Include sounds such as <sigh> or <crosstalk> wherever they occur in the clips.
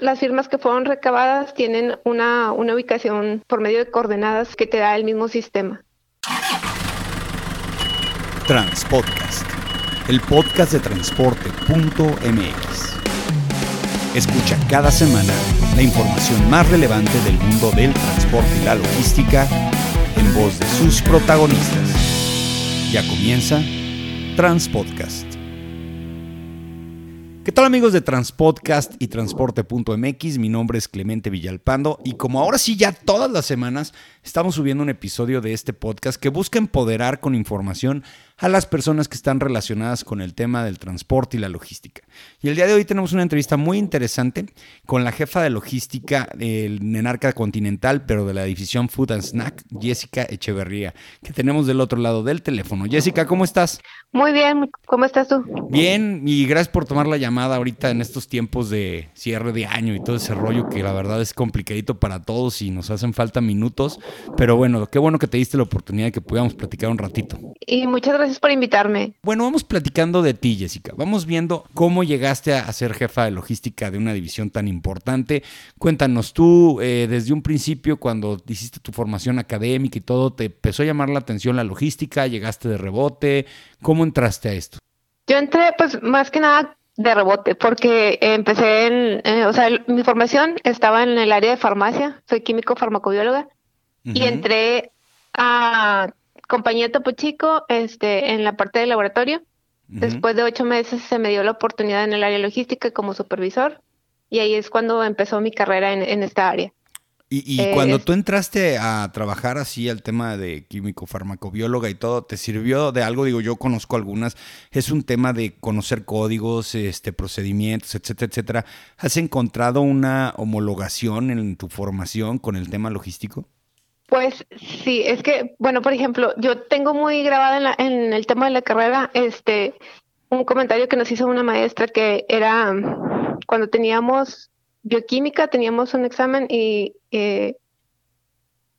las firmas que fueron recabadas tienen una, una ubicación por medio de coordenadas que te da el mismo sistema. Transpodcast, el podcast de transporte.mx. Escucha cada semana la información más relevante del mundo del transporte y la logística en voz de sus protagonistas. Ya comienza Transpodcast. ¿Qué tal amigos de Transpodcast y Transporte.mx? Mi nombre es Clemente Villalpando y como ahora sí ya todas las semanas estamos subiendo un episodio de este podcast que busca empoderar con información a las personas que están relacionadas con el tema del transporte y la logística. Y el día de hoy tenemos una entrevista muy interesante con la jefa de logística del Nenarca Continental, pero de la división Food and Snack, Jessica Echeverría, que tenemos del otro lado del teléfono. Jessica, ¿cómo estás? Muy bien, ¿cómo estás tú? Bien, y gracias por tomar la llamada ahorita en estos tiempos de cierre de año y todo ese rollo que la verdad es complicadito para todos y nos hacen falta minutos, pero bueno, qué bueno que te diste la oportunidad de que pudiéramos platicar un ratito. Y muchas gracias gracias por invitarme. Bueno, vamos platicando de ti, Jessica. Vamos viendo cómo llegaste a ser jefa de logística de una división tan importante. Cuéntanos tú, eh, desde un principio, cuando hiciste tu formación académica y todo, ¿te empezó a llamar la atención la logística? ¿Llegaste de rebote? ¿Cómo entraste a esto? Yo entré, pues, más que nada de rebote, porque empecé en, eh, o sea, mi formación estaba en el área de farmacia, soy químico farmacobióloga, y entré a compañía Topo Chico este, en la parte de laboratorio. Después de ocho meses se me dio la oportunidad en el área logística como supervisor y ahí es cuando empezó mi carrera en, esta área. Y, y cuando tú entraste a trabajar así al tema de químico, farmacobióloga y todo, ¿te sirvió de algo? Digo, yo conozco algunas. Es un tema de conocer códigos, este, procedimientos, etcétera, etcétera. ¿Has encontrado una homologación en tu formación con el tema logístico? Pues sí, es que, bueno, por ejemplo, yo tengo muy grabada en, la, en el tema de la carrera este un comentario que nos hizo una maestra que era cuando teníamos bioquímica, teníamos un examen y, eh,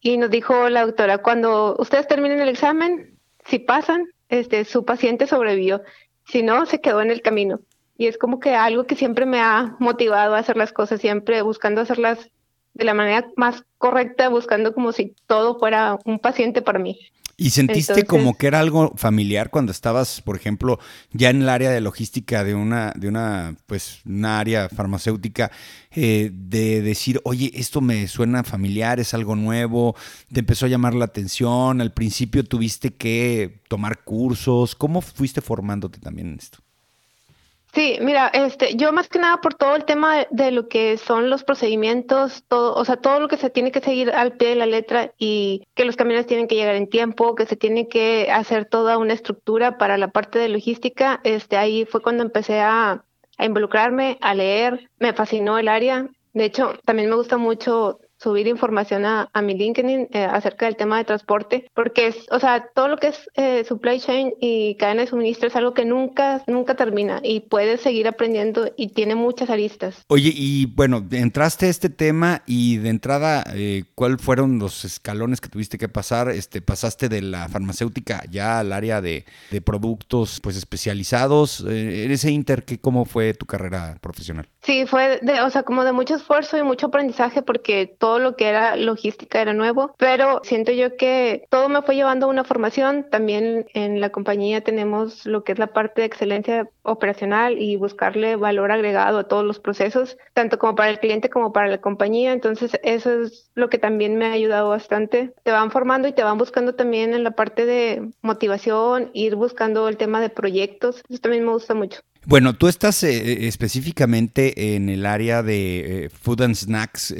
y nos dijo la doctora, cuando ustedes terminen el examen, si pasan, este, su paciente sobrevivió, si no, se quedó en el camino. Y es como que algo que siempre me ha motivado a hacer las cosas, siempre buscando hacerlas de la manera más correcta, buscando como si todo fuera un paciente para mí. ¿Y sentiste como que era algo familiar cuando estabas, por ejemplo, ya en el área de logística de una, de una, pues, una área farmacéutica, eh, de decir, oye, esto me suena familiar, es algo nuevo, te empezó a llamar la atención, al principio tuviste que tomar cursos, ¿cómo fuiste formándote también en esto? Sí, mira, este, yo más que nada por todo el tema de, lo que son los procedimientos, todo, o sea, todo lo que se tiene que seguir al pie de la letra y que los camiones tienen que llegar en tiempo, que se tiene que hacer toda una estructura para la parte de logística, este, ahí fue cuando empecé a, a involucrarme, a leer, me fascinó el área. De hecho, también me gusta mucho subir información a, mi LinkedIn eh, acerca del tema de transporte, porque es, o sea, todo lo que es eh, supply chain y cadena de suministro es algo que nunca, nunca termina y puedes seguir aprendiendo y tiene muchas aristas. Oye, y bueno, entraste a este tema y de entrada, eh, ¿cuáles fueron los escalones que tuviste que pasar? Este, pasaste de la farmacéutica ya al área de, de productos pues especializados. en ese inter, ¿cómo fue tu carrera profesional? Sí, fue de, o sea, como de mucho esfuerzo y mucho aprendizaje porque todo lo que era logística era nuevo, pero siento yo que todo me fue llevando a una formación. También en la compañía tenemos lo que es la parte de excelencia operacional y buscarle valor agregado a todos los procesos, tanto como para el cliente como para la compañía. Entonces, eso es lo que también me ha ayudado bastante. Te van formando y te van buscando también en la parte de motivación, ir buscando el tema de proyectos. Eso también me gusta mucho. Bueno, tú estás eh, eh, específicamente en el área de eh, food and snacks.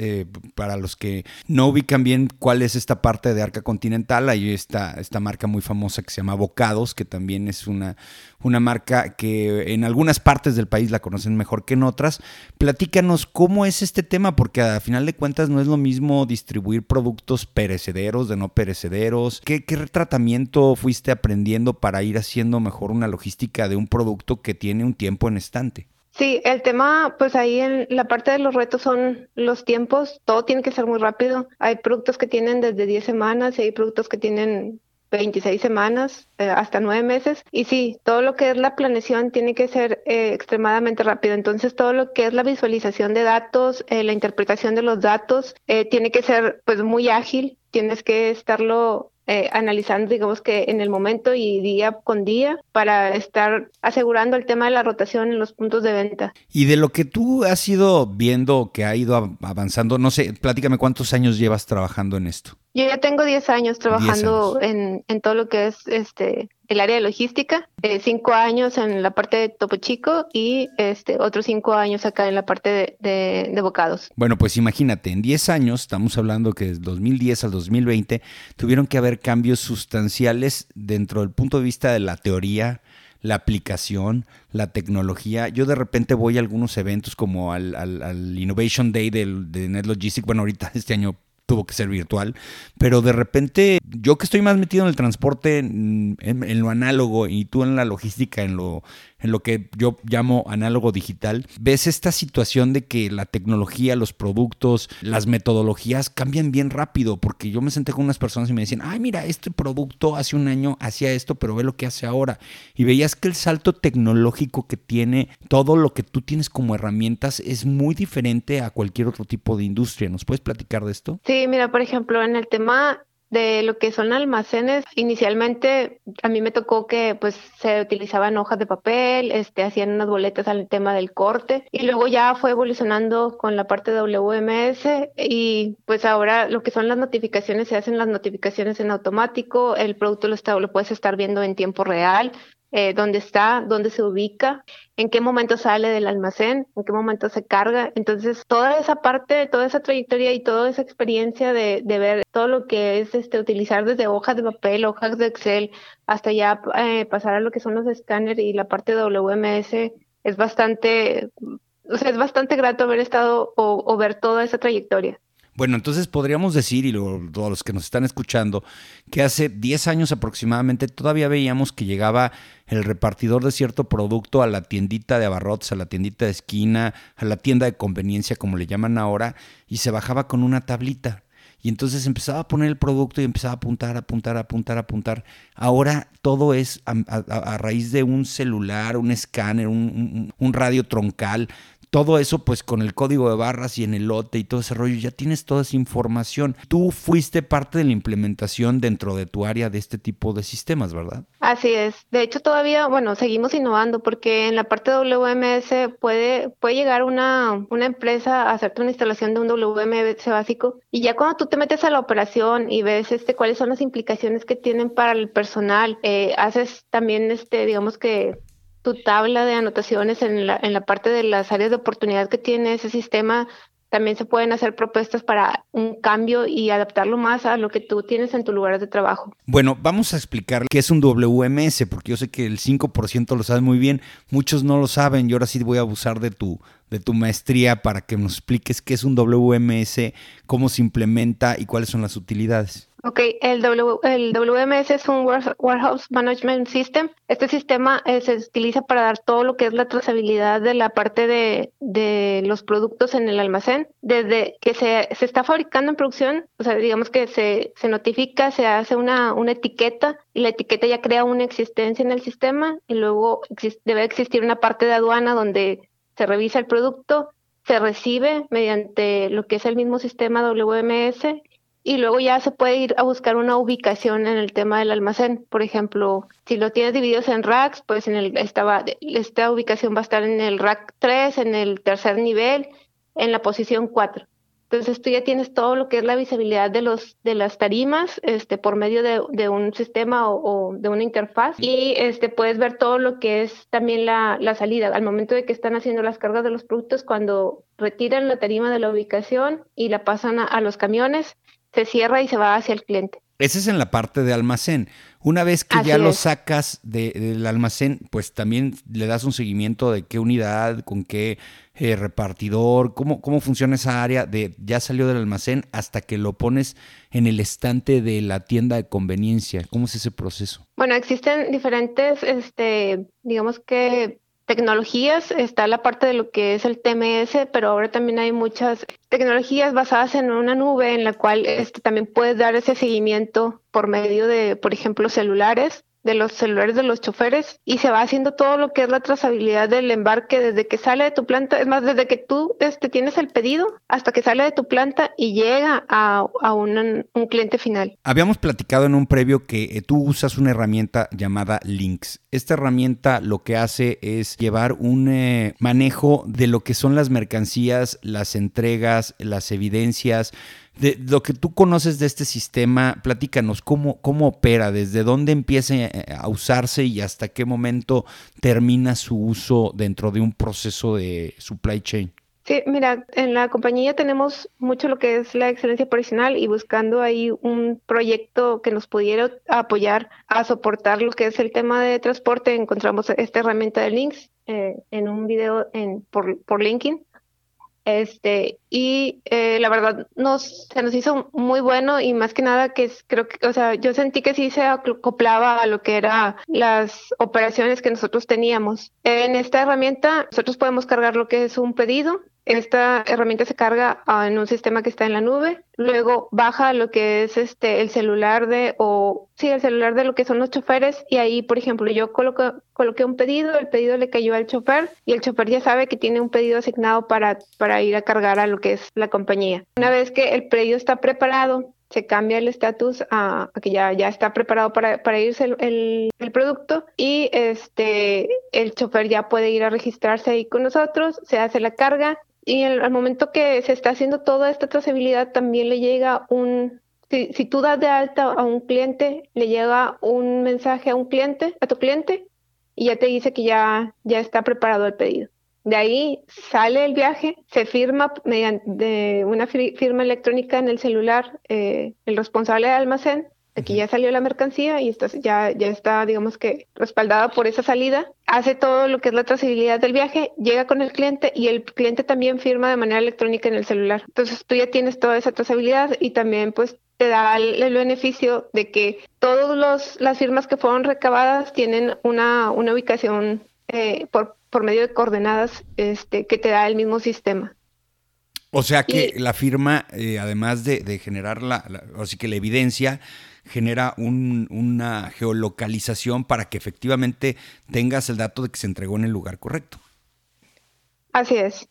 para los que no ubican bien cuál es esta parte de Arca Continental, hay esta, esta marca muy famosa que se llama Bocados, que también es una, una marca que en algunas partes del país la conocen mejor que en otras. Platícanos cómo es este tema, porque a final de cuentas no es lo mismo distribuir productos perecederos de no perecederos. ¿Qué, qué tratamiento fuiste aprendiendo para ir haciendo mejor una logística de un producto que tiene un tiempo en estante? Sí, el tema, pues ahí en la parte de los retos son los tiempos, todo tiene que ser muy rápido. Hay productos que tienen desde 10 semanas y hay productos que tienen 26 semanas eh, hasta nueve meses. Y sí, todo lo que es la planeación tiene que ser eh, extremadamente rápido. Entonces, todo lo que es la visualización de datos, eh, la interpretación de los datos, tiene que ser pues muy ágil. Tienes que estarlo eh, analizando, digamos que en el momento y día con día para estar asegurando el tema de la rotación en los puntos de venta. Y de lo que tú has ido viendo que ha ido avanzando, no sé, platícame cuántos años llevas trabajando en esto. Yo ya tengo 10 años trabajando En, en todo lo que es este el área de logística, eh, cinco años en la parte de Topo Chico y este, otros cinco años acá en la parte de, de, bocados. Bueno, pues imagínate, en 10 años, estamos hablando que desde 2010 al 2020, tuvieron que haber cambios sustanciales dentro del punto de vista de la teoría, la aplicación, la tecnología. Yo de repente voy a algunos eventos como al, al, Innovation Day del, de Net Logistics, bueno, ahorita <laughs> este año tuvo que ser virtual, pero de repente yo que estoy más metido en el transporte, en, en, lo análogo y tú en la logística, en lo, en lo que yo llamo análogo digital, ves esta situación de que la tecnología, los productos, las metodologías cambian bien rápido, porque yo me senté con unas personas y me decían, ay, mira, este producto hace un año hacía esto, pero ve lo que hace ahora. Y veías que el salto tecnológico que tiene todo lo que tú tienes como herramientas es muy diferente a cualquier otro tipo de industria. ¿Nos puedes platicar de esto? Sí, mira, por ejemplo, en el tema de lo que son almacenes, inicialmente a mí me tocó que pues se utilizaban hojas de papel, este, hacían unas boletas al tema del corte y luego ya fue evolucionando con la parte de WMS y pues ahora lo que son las notificaciones se hacen las notificaciones en automático, el producto lo, está, lo puedes estar viendo en tiempo real, eh, dónde está, dónde se ubica, en qué momento sale del almacén, en qué momento se carga. Entonces, toda esa parte, toda esa trayectoria y toda esa experiencia de, de ver todo lo que es este, utilizar desde hojas de papel, hojas de Excel, hasta ya eh, pasar a lo que son los escáneres y la parte de WMS, es bastante, o sea, es bastante grato haber estado o ver toda esa trayectoria. Bueno, entonces podríamos decir, y todos los que nos están escuchando, que hace 10 años aproximadamente todavía veíamos que llegaba el repartidor de cierto producto a la tiendita de abarrotes, a la tiendita de esquina, a la tienda de conveniencia, como le llaman ahora, y se bajaba con una tablita. Y entonces empezaba a poner el producto y empezaba a apuntar, apuntar, apuntar, apuntar. Ahora todo es a, raíz de un celular, un escáner, un radio troncal todo eso pues con el código de barras y en el lote y todo ese rollo, ya tienes toda esa información. Tú fuiste parte de la implementación dentro de tu área de este tipo de sistemas, ¿verdad? Así es. De hecho, todavía, bueno, seguimos innovando porque en la parte WMS puede, puede llegar una, una empresa a hacerte una instalación de un WMS básico y ya cuando tú te metes a la operación y ves este cuáles son las implicaciones que tienen para el personal, eh, haces también este, digamos que tu tabla de anotaciones en la, en la parte de las áreas de oportunidad que tiene ese sistema, también se pueden hacer propuestas para un cambio y adaptarlo más a lo que tú tienes en tu lugar de trabajo. Bueno, vamos a explicar qué es un WMS, porque yo sé que el 5% lo sabe muy bien, muchos no lo saben y ahora sí voy a abusar de tu, de tu maestría para que nos expliques qué es un WMS, cómo se implementa y cuáles son las utilidades. Ok, el, el WMS es un Warehouse Management System. Este sistema eh, se utiliza para dar todo lo que es la trazabilidad de la parte de, de los productos en el almacén. Desde que se, se, está fabricando en producción, o sea, digamos que se, se notifica, se hace una, una etiqueta y la etiqueta ya crea una existencia en el sistema y luego debe existir una parte de aduana donde se revisa el producto, se recibe mediante lo que es el mismo sistema WMS y luego ya se puede ir a buscar una ubicación en el tema del almacén. Por ejemplo, si lo tienes divididos en racks, pues en el, esta, ubicación va a estar en el rack 3, en el tercer nivel, en la posición 4. Entonces tú ya tienes todo lo que es la visibilidad de los de las tarimas este por medio de, de un sistema o, de una interfaz y este puedes ver todo lo que es también la, la, salida al momento de que están haciendo las cargas de los productos cuando retiran la tarima de la ubicación y la pasan a los camiones se cierra y se va hacia el cliente. Ese es en la parte de almacén. Una vez que ya lo sacas del almacén, pues también le das un seguimiento de qué unidad, con qué eh, repartidor, cómo, cómo funciona esa área de ya salió del almacén hasta que lo pones en el estante de la tienda de conveniencia. ¿Cómo es ese proceso? Bueno, existen diferentes, este, digamos que tecnologías, está la parte de lo que es el TMS, pero ahora también hay muchas tecnologías basadas en una nube en la cual este, también puedes dar ese seguimiento por medio de, por ejemplo, celulares de los celulares de los choferes y se va haciendo todo lo que es la trazabilidad del embarque desde que sale de tu planta, es más, desde que tú este, tienes el pedido hasta que sale de tu planta y llega a, un, cliente final. Habíamos platicado en un previo que eh, tú usas una herramienta llamada Links. Esta herramienta lo que hace es llevar un eh, manejo de lo que son las mercancías, las entregas, las evidencias, de lo que tú conoces de este sistema, platícanos cómo, cómo opera, desde dónde empieza eh, a usarse y hasta qué momento termina su uso dentro de un proceso de supply chain. Sí, mira, en la compañía tenemos mucho lo que es la excelencia operacional y buscando ahí un proyecto que nos pudiera apoyar a soportar lo que es el tema de transporte, encontramos esta herramienta de links eh, en un video en, por, por LinkedIn este, y eh, la verdad nos, se nos hizo muy bueno y más que nada que creo que, o sea, yo sentí que sí se acoplaba a lo que eran las operaciones que nosotros teníamos. En esta herramienta nosotros podemos cargar lo que es un pedido, esta herramienta se carga ah, en un sistema que está en la nube, luego baja lo que es este el celular de o sí, el celular de lo que son los choferes y ahí, por ejemplo, yo coloco, coloqué un pedido, el pedido le cayó al chofer y el chofer ya sabe que tiene un pedido asignado para para ir a cargar a lo que es la compañía. Una vez que el pedido está preparado, se cambia el estatus a, que ya, ya está preparado para, para irse el, el, producto y este el chofer ya puede ir a registrarse ahí con nosotros, se hace la carga y al momento que se está haciendo toda esta trazabilidad, también le llega un, si, si, tú das de alta a un cliente, le llega un mensaje a un cliente, a tu cliente, y ya te dice que ya, ya está preparado el pedido. De ahí sale el viaje, se firma mediante una firma electrónica en el celular eh, el responsable del almacén Aquí ya salió la mercancía y está, ya, ya está, digamos que, respaldada por esa salida. Hace todo lo que es la trazabilidad del viaje, llega con el cliente y el cliente también firma de manera electrónica en el celular. Entonces tú ya tienes toda esa trazabilidad y también pues te da el, beneficio de que todas las firmas que fueron recabadas tienen una, una ubicación eh, por, por medio de coordenadas este, que te da el mismo sistema. O sea que la firma, eh, además de, generar la, o sí que la evidencia, genera una geolocalización para que efectivamente tengas el dato de que se entregó en el lugar correcto. Así es.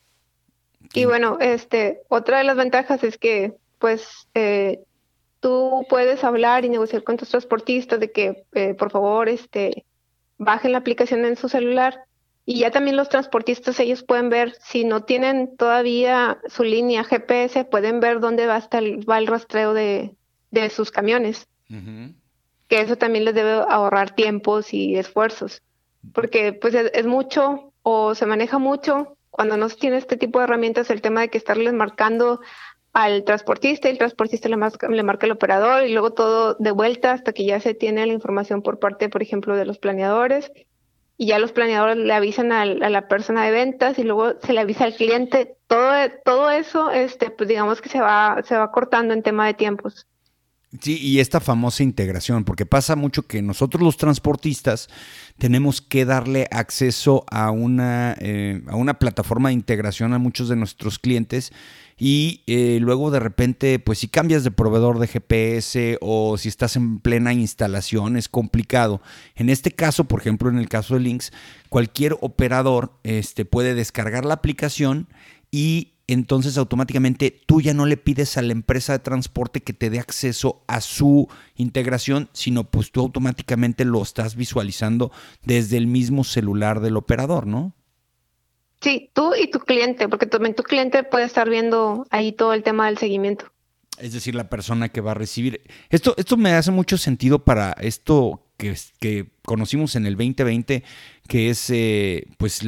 Y bueno, este, otra de las ventajas es que, pues, eh, tú puedes hablar y negociar con tus transportistas de que, eh, por favor, este, bajen la aplicación en su celular. Y ya también los transportistas, ellos pueden ver, si no tienen todavía su línea GPS, pueden ver dónde va, hasta el, va el rastreo de, de sus camiones. Que eso también les debe ahorrar tiempos y esfuerzos, porque pues es, mucho o se maneja mucho cuando no se tiene este tipo de herramientas el tema de que estarles marcando al transportista y el transportista le, marca, le marca el operador y luego todo de vuelta hasta que ya se tiene la información por parte, por ejemplo, de los planeadores y ya los planeadores le avisan a, la persona de ventas y luego se le avisa al cliente. Todo, todo eso, este, pues digamos que se va, se va cortando en tema de tiempos. Sí, y esta famosa integración, porque pasa mucho que nosotros los transportistas tenemos que darle acceso a una, eh, a una plataforma de integración a muchos de nuestros clientes y eh, luego de repente, pues si cambias de proveedor de GPS o si estás en plena instalación, es complicado. En este caso, por ejemplo, en el caso de Links, cualquier operador este, puede descargar la aplicación y entonces automáticamente tú ya no le pides a la empresa de transporte que te dé acceso a su integración, sino pues tú automáticamente lo estás visualizando desde el mismo celular del operador, ¿no? Sí, tú y tu cliente, porque también tu cliente puede estar viendo ahí todo el tema del seguimiento. Es decir, la persona que va a recibir. Esto, esto me hace mucho sentido para esto que, que conocimos en el 2020, que es eh, pues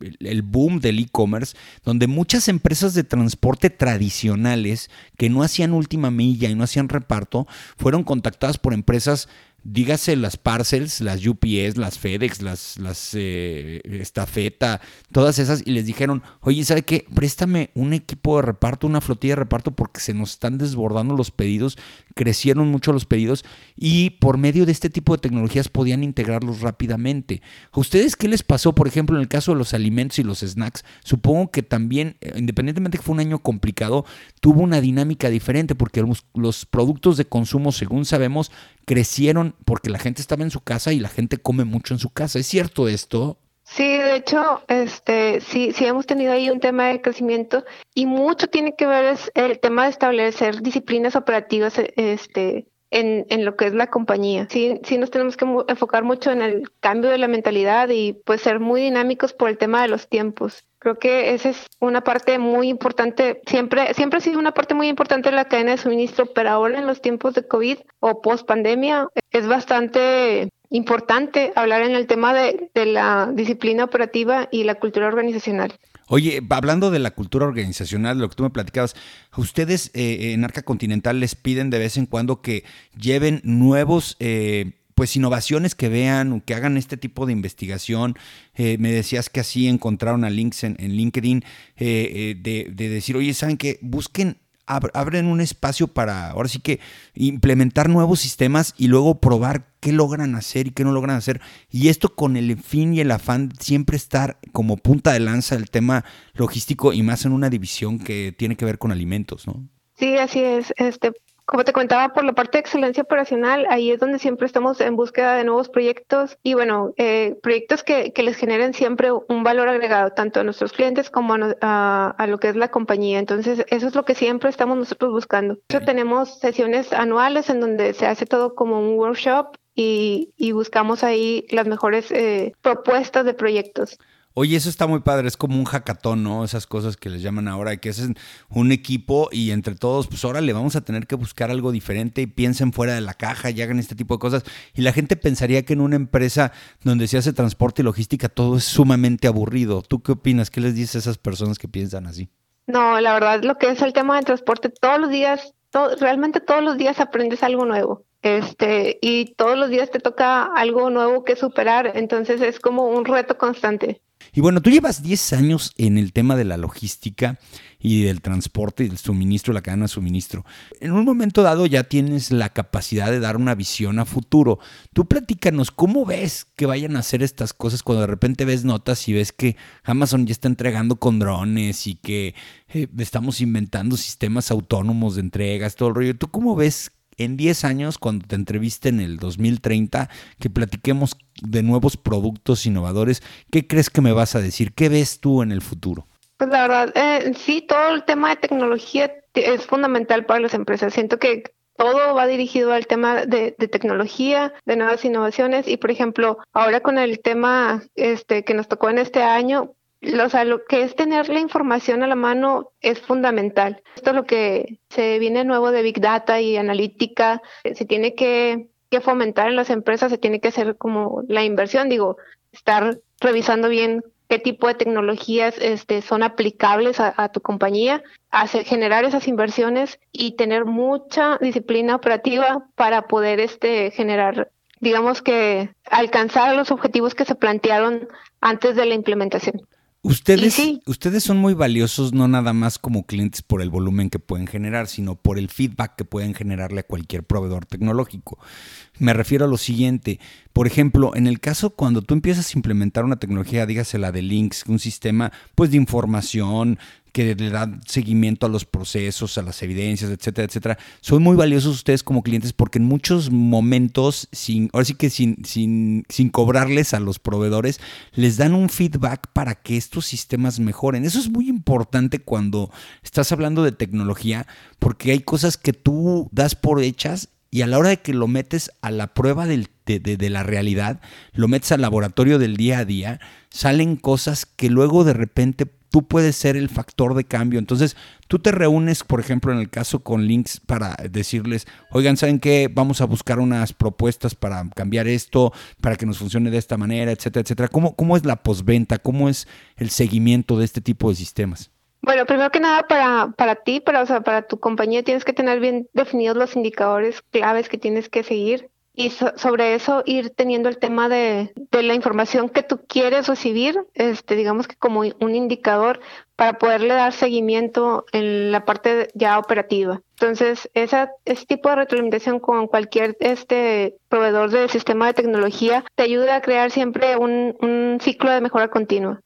el boom del e-commerce, donde muchas empresas de transporte tradicionales que no hacían última milla y no hacían reparto, fueron contactadas por empresas dígase las parcels, las UPS, las FedEx, las, las eh, estafeta, todas esas, y les dijeron, oye, ¿sabe qué? Préstame un equipo de reparto, una flotilla de reparto, porque se nos están desbordando los pedidos, crecieron mucho los pedidos, y por medio de este tipo de tecnologías podían integrarlos rápidamente. ¿A ustedes qué les pasó, por ejemplo, en el caso de los alimentos y los snacks? Supongo que también, eh, independientemente que fue un año complicado, tuvo una dinámica diferente, porque los productos de consumo, según sabemos, crecieron porque la gente estaba en su casa y la gente come mucho en su casa. ¿Es cierto esto? Sí, de hecho, este, sí, sí hemos tenido ahí un tema de crecimiento y mucho tiene que ver es el tema de establecer disciplinas operativas, este, en, en, lo que es la compañía. Sí, sí nos tenemos que enfocar mucho en el cambio de la mentalidad y pues ser muy dinámicos por el tema de los tiempos. Creo que esa es una parte muy importante, siempre, siempre ha sido una parte muy importante de la cadena de suministro, pero ahora en los tiempos de COVID o post pandemia es bastante importante hablar en el tema de, de la disciplina operativa y la cultura organizacional. Oye, hablando de la cultura organizacional, lo que tú me platicabas, ustedes eh, en Arca Continental les piden de vez en cuando que lleven nuevos... Eh, pues innovaciones que vean, que hagan este tipo de investigación. Eh, me decías que así encontraron a links en, LinkedIn de, de, decir, oye, ¿saben qué? Busquen abren un espacio para, ahora sí que, implementar nuevos sistemas y luego probar qué logran hacer y qué no logran hacer. Y esto con el fin y el afán siempre estar como punta de lanza el tema logístico y más en una división que tiene que ver con alimentos, ¿no? Sí, así es. Este, como te contaba, por la parte de excelencia operacional, ahí es donde siempre estamos en búsqueda de nuevos proyectos y bueno, eh, proyectos que, que, les generen siempre un valor agregado, tanto a nuestros clientes como a, a, lo que es la compañía. Entonces, eso es lo que siempre estamos nosotros buscando. De tenemos sesiones anuales en donde se hace todo como un workshop y, y buscamos ahí las mejores eh, propuestas de proyectos. Oye, eso está muy padre, es como un hackatón, ¿no? Esas cosas que les llaman ahora, que es un equipo y entre todos, pues ahora le vamos a tener que buscar algo diferente y piensen fuera de la caja y hagan este tipo de cosas. Y la gente pensaría que en una empresa donde se hace transporte y logística todo es sumamente aburrido. ¿Tú qué opinas? ¿Qué les dices a esas personas que piensan así? No, la verdad, lo que es el tema de transporte, todos los días, realmente todos los días aprendes algo nuevo este y todos los días te toca algo nuevo que superar, entonces es como un reto constante. Y bueno, tú llevas 10 años en el tema de la logística y del transporte y del suministro, la cadena de suministro. En un momento dado ya tienes la capacidad de dar una visión a futuro. Tú platícanos, ¿cómo ves que vayan a hacer estas cosas cuando de repente ves notas y ves que Amazon ya está entregando con drones y que eh, estamos inventando sistemas autónomos de entregas, todo el rollo? ¿Tú cómo ves en 10 años, cuando te entreviste en el 2030, que platiquemos de nuevos productos innovadores, ¿qué crees que me vas a decir? ¿Qué ves tú en el futuro? Pues la verdad, eh, sí, todo el tema de tecnología es fundamental para las empresas. Siento que todo va dirigido al tema de, de, tecnología, de nuevas innovaciones y, por ejemplo, ahora con el tema este que nos tocó en este año, o sea, lo que es tener la información a la mano es fundamental. Esto es lo que se viene nuevo de Big Data y analítica. Se tiene que, fomentar en las empresas, se tiene que hacer como la inversión, digo, estar revisando bien qué tipo de tecnologías este, son aplicables a, tu compañía, hacer, generar esas inversiones y tener mucha disciplina operativa para poder este, generar, digamos que alcanzar los objetivos que se plantearon antes de la implementación. Ustedes, ustedes son muy valiosos no nada más como clientes por el volumen que pueden generar, sino por el feedback que pueden generarle a cualquier proveedor tecnológico. Me refiero a lo siguiente, por ejemplo, en el caso cuando tú empiezas a implementar una tecnología, dígase la de links, un sistema pues de información, que le dan seguimiento a los procesos, a las evidencias, etcétera, etcétera. Son muy valiosos ustedes como clientes porque en muchos momentos, sin, ahora sí que sin, sin, sin cobrarles a los proveedores, les dan un feedback para que estos sistemas mejoren. Eso es muy importante cuando estás hablando de tecnología porque hay cosas que tú das por hechas y a la hora de que lo metes a la prueba del, de, de, la realidad, lo metes al laboratorio del día a día, salen cosas que luego de repente tú puedes ser el factor de cambio. Entonces, tú te reúnes, por ejemplo, en el caso con Links para decirles, oigan, ¿saben qué? Vamos a buscar unas propuestas para cambiar esto, para que nos funcione de esta manera, etcétera, etcétera. ¿Cómo, cómo es la postventa? ¿Cómo es el seguimiento de este tipo de sistemas? Bueno, primero que nada, para, para ti, para, o sea, para tu compañía, tienes que tener bien definidos los indicadores claves que tienes que seguir y sobre eso ir teniendo el tema de, de, la información que tú quieres recibir, este, digamos que como un indicador para poderle dar seguimiento en la parte ya operativa. Entonces, esa, ese tipo de retroalimentación con cualquier este proveedor del sistema de tecnología te ayuda a crear siempre un, un ciclo de mejora continua.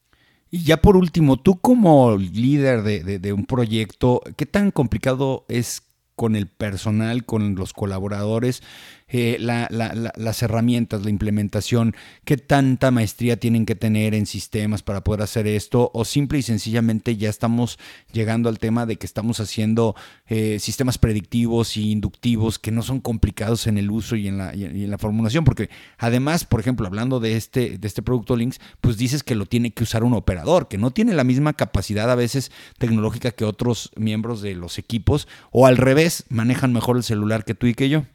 Y ya por último, tú como líder de, de, de un proyecto, ¿qué tan complicado es con el personal, con los colaboradores, eh, las herramientas, la implementación, qué tanta maestría tienen que tener en sistemas para poder hacer esto, o simple y sencillamente ya estamos llegando al tema de que estamos haciendo eh, sistemas predictivos y inductivos que no son complicados en el uso y en, la, y en la formulación, porque además, por ejemplo, hablando de este, de este producto Links, pues dices que lo tiene que usar un operador, que no tiene la misma capacidad a veces tecnológica que otros miembros de los equipos, o al revés, manejan mejor el celular que tú y que yo.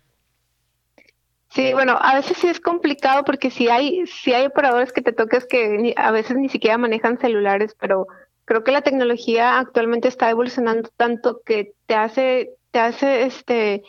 Sí, bueno, a veces sí es complicado porque si hay, si hay operadores que te toques que a veces ni siquiera manejan celulares, pero creo que la tecnología actualmente está evolucionando tanto que te hace, te hace este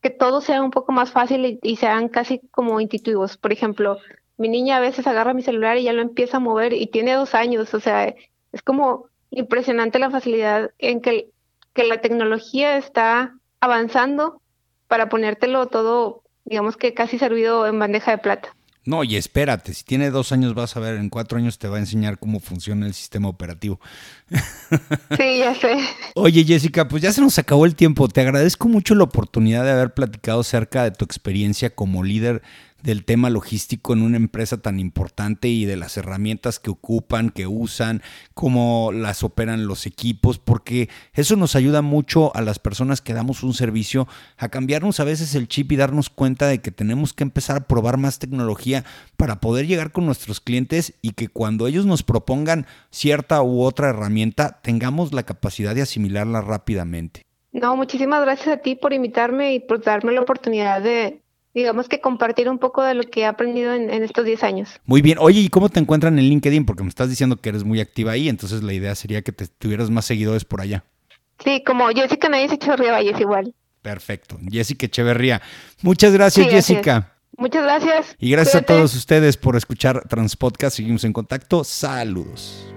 que todo sea un poco más fácil y, sean casi como intuitivos. Por ejemplo, mi niña a veces agarra mi celular y ya lo empieza a mover y tiene dos años, o sea, es como impresionante la facilidad en que, que la tecnología está avanzando para ponértelo todo digamos que casi servido en bandeja de plata. No, y espérate, si tiene dos años vas a ver, en cuatro años te va a enseñar cómo funciona el sistema operativo. <laughs> Sí, ya sé. Oye, Jessica, pues ya se nos acabó el tiempo. Te agradezco mucho la oportunidad de haber platicado acerca de tu experiencia como líder del tema logístico en una empresa tan importante y de las herramientas que ocupan, que usan, cómo las operan los equipos, porque eso nos ayuda mucho a las personas que damos un servicio a cambiarnos a veces el chip y darnos cuenta de que tenemos que empezar a probar más tecnología para poder llegar con nuestros clientes y que cuando ellos nos propongan cierta u otra herramienta tengamos la capacidad de asimilarla rápidamente. No, muchísimas gracias a ti por invitarme y por darme la oportunidad de, digamos que compartir un poco de lo que he aprendido en, estos 10 años. Muy bien. Oye, ¿y cómo te encuentran en LinkedIn? Porque me estás diciendo que eres muy activa ahí, entonces la idea sería que te tuvieras más seguidores por allá. Sí, como Jessica Nadie Echeverría Valles igual. Perfecto. Jessica Echeverría. Muchas gracias, Jessica. Muchas gracias. Y gracias a todos ustedes por escuchar Transpodcast. Seguimos en contacto. Saludos.